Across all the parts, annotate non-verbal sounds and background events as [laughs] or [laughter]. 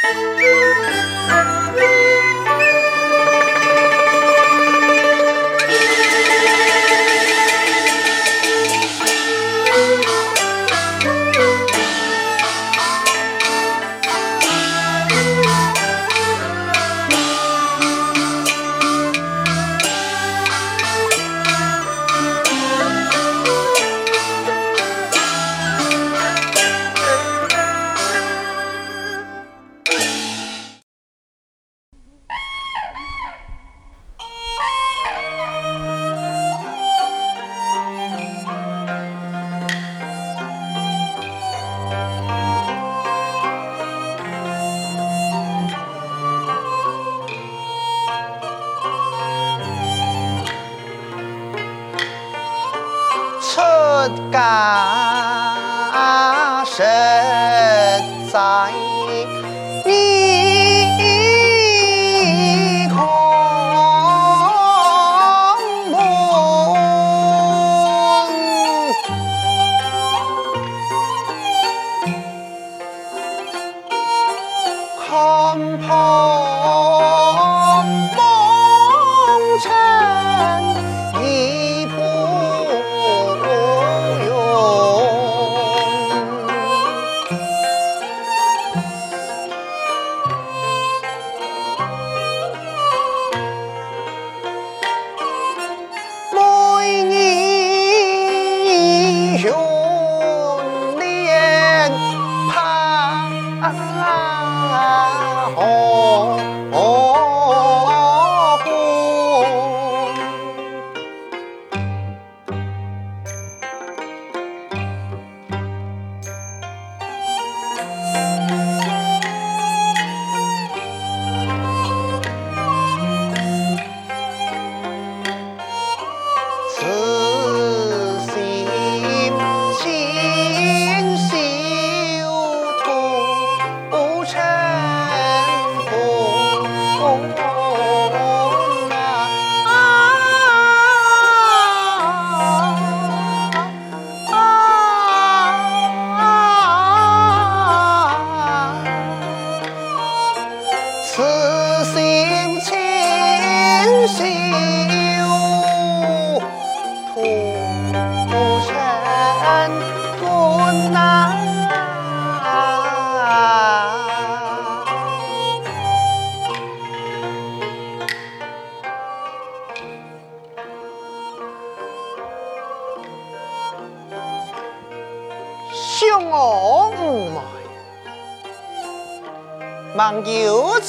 Música [laughs] 望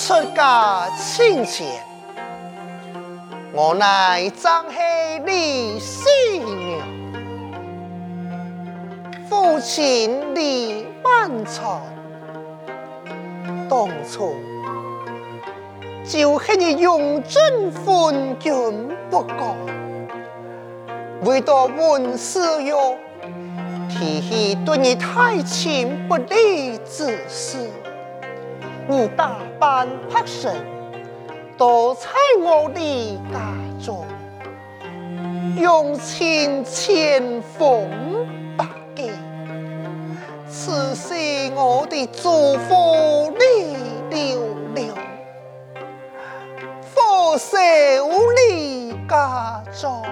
出家亲切，我乃张黑李细娘，父亲李万川，当初就恨你用尽昏君不讲，为到文思友，提起对你太亲不利之事。你打扮拍身，都在我的家中，用情千封百计，此时我的祝福你留留，佛守你家中，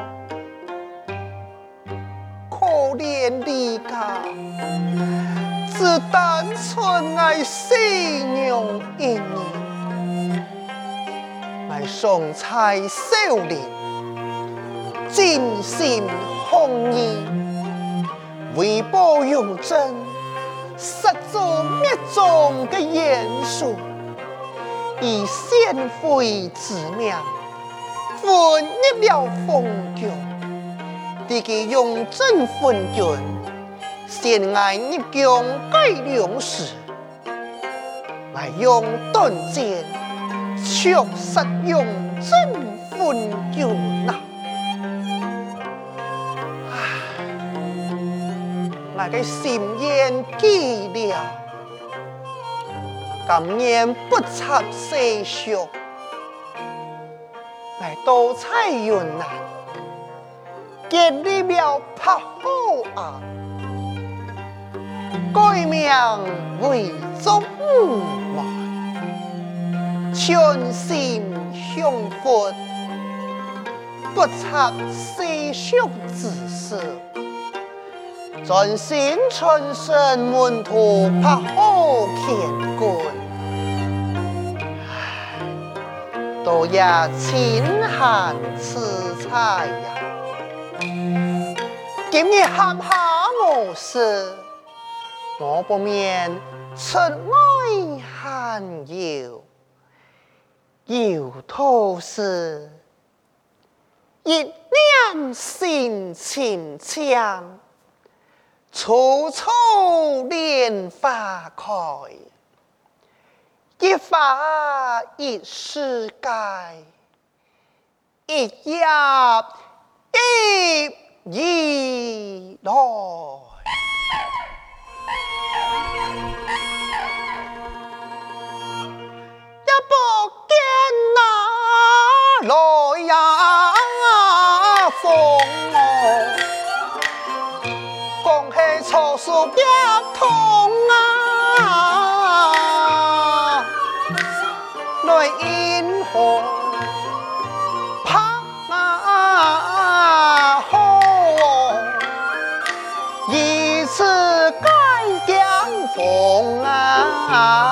可怜你家。只单纯爱细娘一人，爱送菜少年，尽心奉义，为报永贞，杀做灭种的严肃，以献妃之名，混入了封疆，敌给永贞昏君。先爱入宫改良时，来用断剑却杀永贞昏君呐！唉，我的心愿记了，今年不插世俗，来多彩云南，建立了拍好啊！改名为忠武门，全心向佛，不插世俗之事，专心传承门徒拍好乾坤，都也清寒辞采呀！今日喊下我时，我不免出外寒游。有头是一念心清强，处处莲花开，一花一世界，一叶一叶来。来呀，好。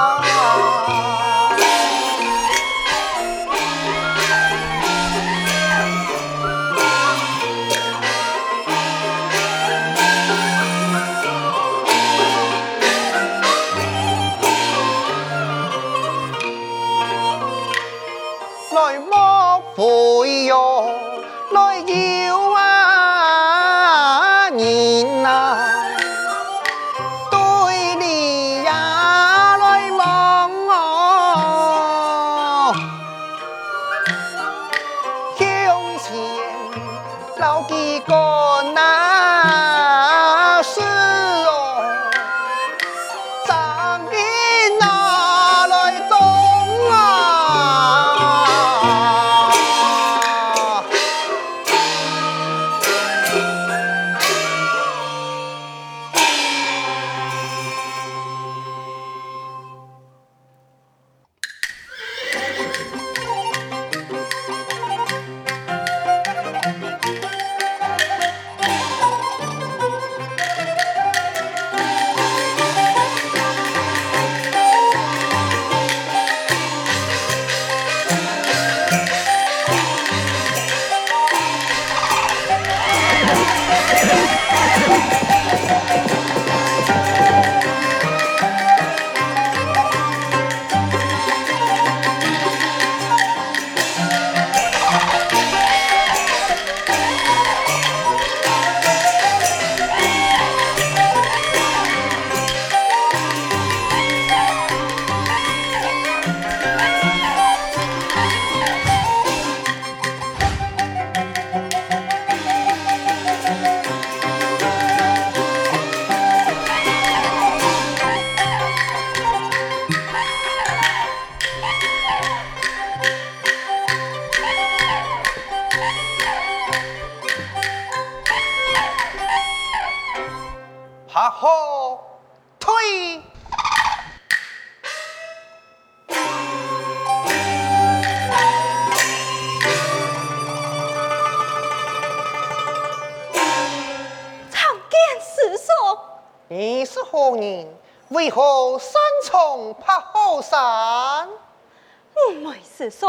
没师叔，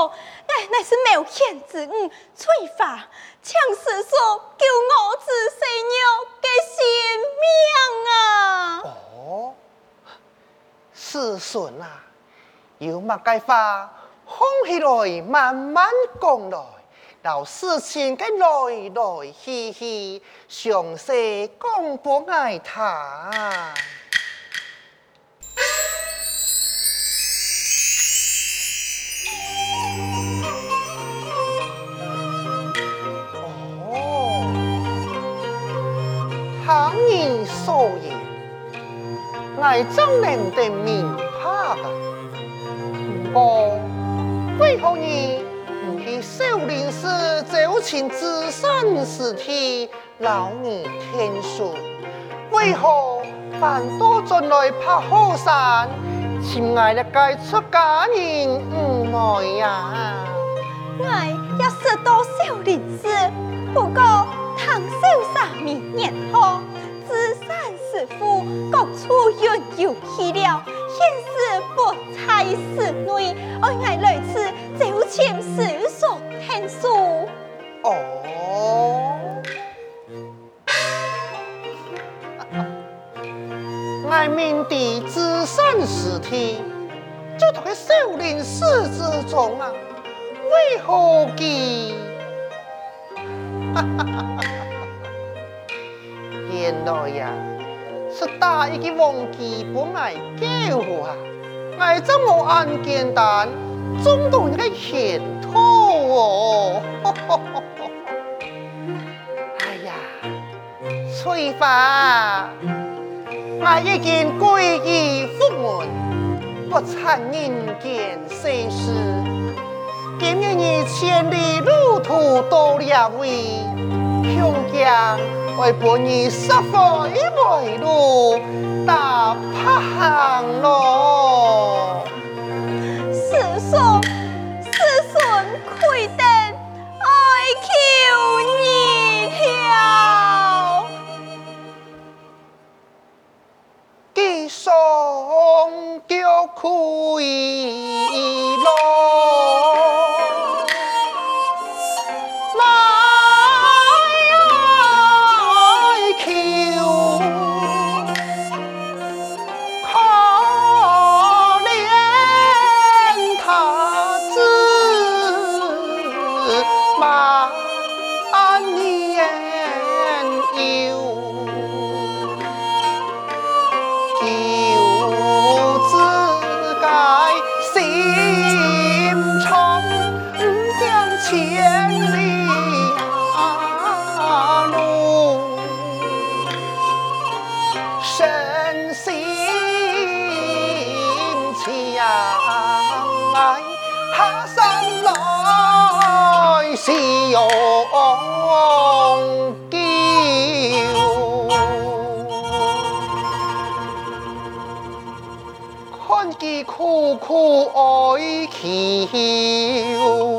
乃乃是冒险之误，催发请师叔救我子细娘的性命啊！哦，师孙啊，有乜该话，放起来慢慢讲来，到事情嘅来来去去，详细讲不爱谈。爱怎能得明白啊？不过，为何你不去少林寺找寻自身尸体，老你天书？为何反倒转来拍后山，亲爱的该出家人唔来呀！爱要识多少历史，不过唐秀三明年后，师傅各处云游去了，现世不在寺内，爱爱来此就请师所听书。哦，爱明的资产师弟，就在少林寺之中啊。为何记？原来呀，是大一个忘记不爱叫啊！爱这么安简单，中途一个前途哦！[laughs] 哎呀，翠花，我已经皈依佛门，不参人间世事。今日你千里路途多了位，恐将为伴你十回为路大怕行咯。师叔，师孙愧等，哀求你了。地上西洋酒。看见苦苦哀求。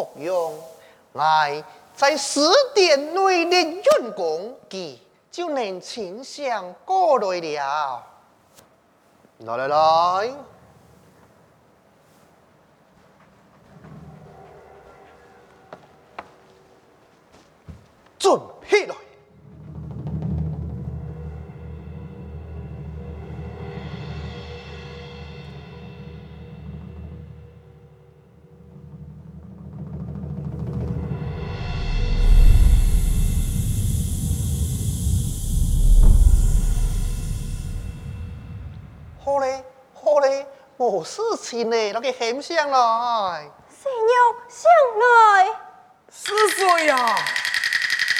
服用，来在十点内的运功，佢就能清香过来了。来来来，准备来。事情呢，那个很像来。谁要上来？是谁呀？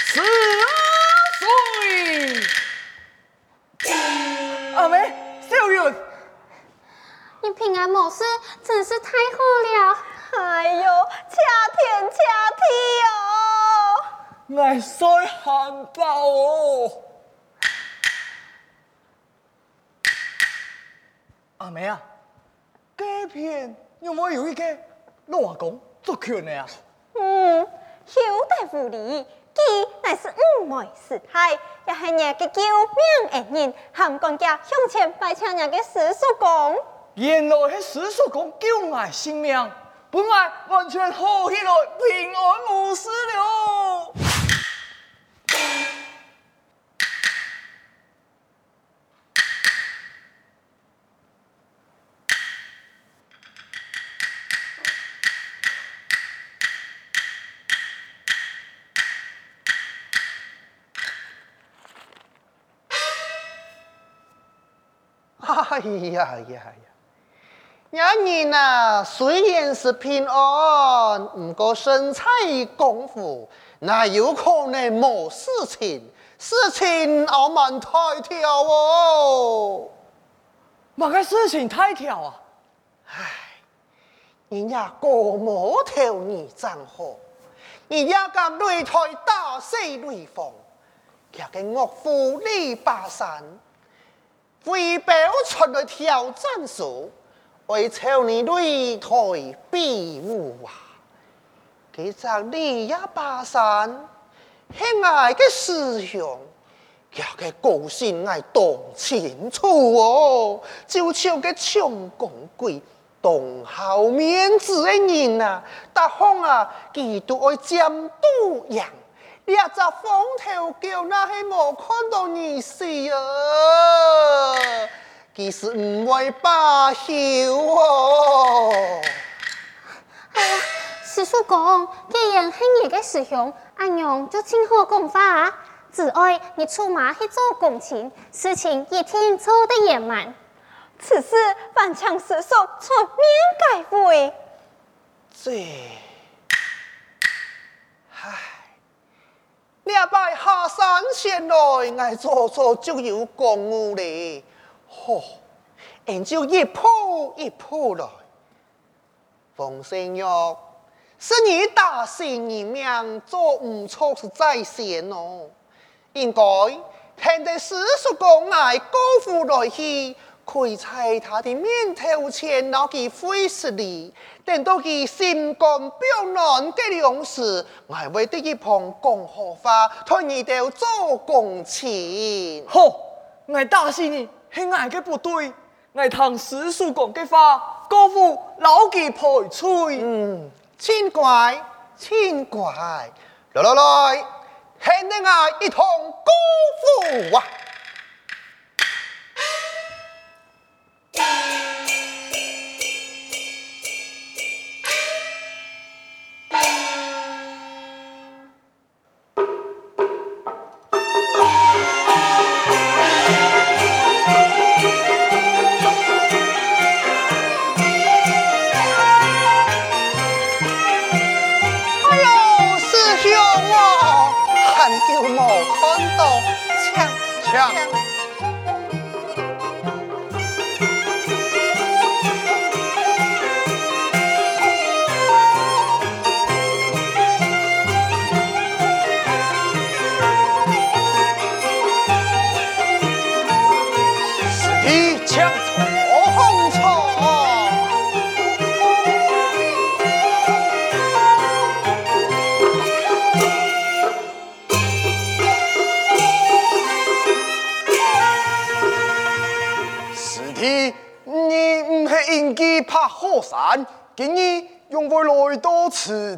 是谁？阿妹，小云，你平安无事，真是太好了。哎呦，恰天恰地哦！爱衰汉堡哦。阿梅啊。这片有冇有一个老阿公做权的啊？嗯，有得无理，佢乃是五妹师太，也是人嘅救命恩人，含公家向前拜请人嘅师叔公。原来系师叔公救我性命，本来完全好起来，平安无事了。[laughs] 哎呀呀呀！伢人呐，虽然是平安，不过身在功夫，那有可能没事情？事情傲慢太跳哦！哪个事情太跳啊？唉，人家过摩头你真好，人家敢擂台大势雷锋，叫个岳父李八三。为表出来挑战时，为朝你擂台比武啊！其实你也罢山，亲爱的师兄，叫个高兴爱懂清楚哦。就像个穷公鬼，懂好面子的人啊，大方啊，几多爱监督人。一只风头狗，那系冇看到你死啊！其实唔会罢休哦。哎呀，师叔公，既然系你嘅师兄，阿娘就请好讲法啊。只爱你出马去做公亲，事情一天做得圆满。此事万强师叔出面解围。这。两拜下山前来，我做做就有公务哩。吼、哦，俺就一铺一铺来。冯生玉，是你大姓人命做唔错是在先哦。应该听得师叔公爱高富来去。可以在他的面头前拿起灰石哩，等到佢心肝表软嘅样时，我还会得一旁讲好话，同你哋做工钱。好，我打死你是我嘅不对，我听师叔讲的话，高富老几陪吹。嗯，请怪，请怪，来来来，听得我一同高富啊！Yeah.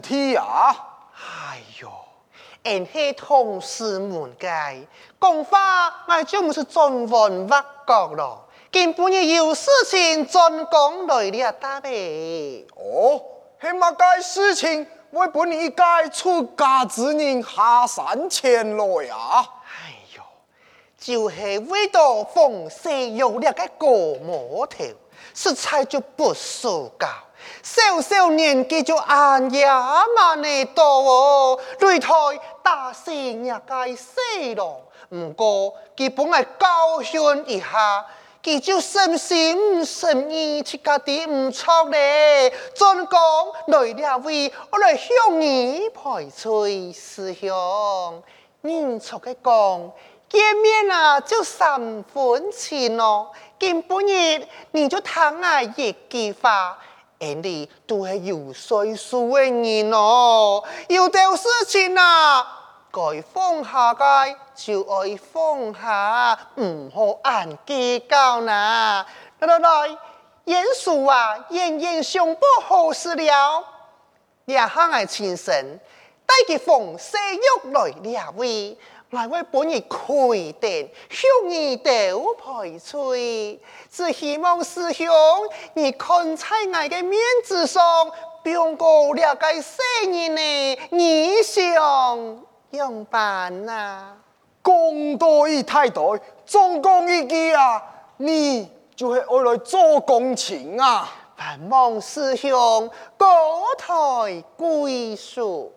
此地啊？哎呦，俺系同事们嘅讲话，我就唔是中文挖角咯。根本有事情专讲来了，大伯。哦，系乜该事情？为本你该出家之人下山前来啊？哎呦，就系、是、为到逢西有两个过摩头，食材就不收高，小小年纪就按呀嘛呢多哦，擂台打死也该死咯。唔过基本来高兴一下。佢就深心深意去家啲唔错咧，专讲来了位，我来向你排吹师兄。你错嘅讲，见面啊就三分情咯，见半日你就谈啊一句话，人哋都系有岁数嘅人咯，有啲事情啊。该放下嘅就爱放下，唔好硬计较啦。来来来，严叔啊，严严上不好事了。两下爱亲身带佢逢西玉来两位，来为本日开店，向你都排吹。只希望师兄你看在我的面子上，不用过两个生人呢，你想？用办呐，讲多一太多，总讲一句啊，你就是爱来做工钱啊！盼望师兄高抬贵手，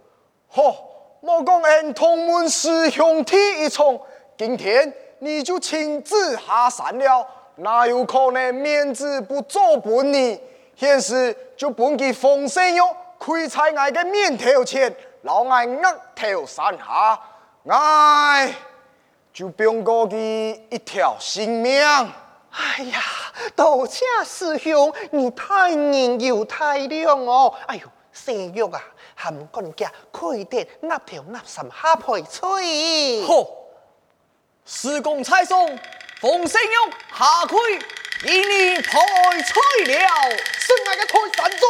嚯！莫讲俺同门师兄弟一场，今天你就亲自下山了，哪有可能面子不做本呢？现时就本给风声哟，亏在俺个面头前。老爱额头山下，爱就不用过去一条性命。哎呀，多谢师兄，你太仁又太亮哦。哎呦，生肉啊，含干家开店鸭条鸭肾虾皮吹。吼！施工拆松，冯新勇下开，以你配来了，剩爱个脆三种。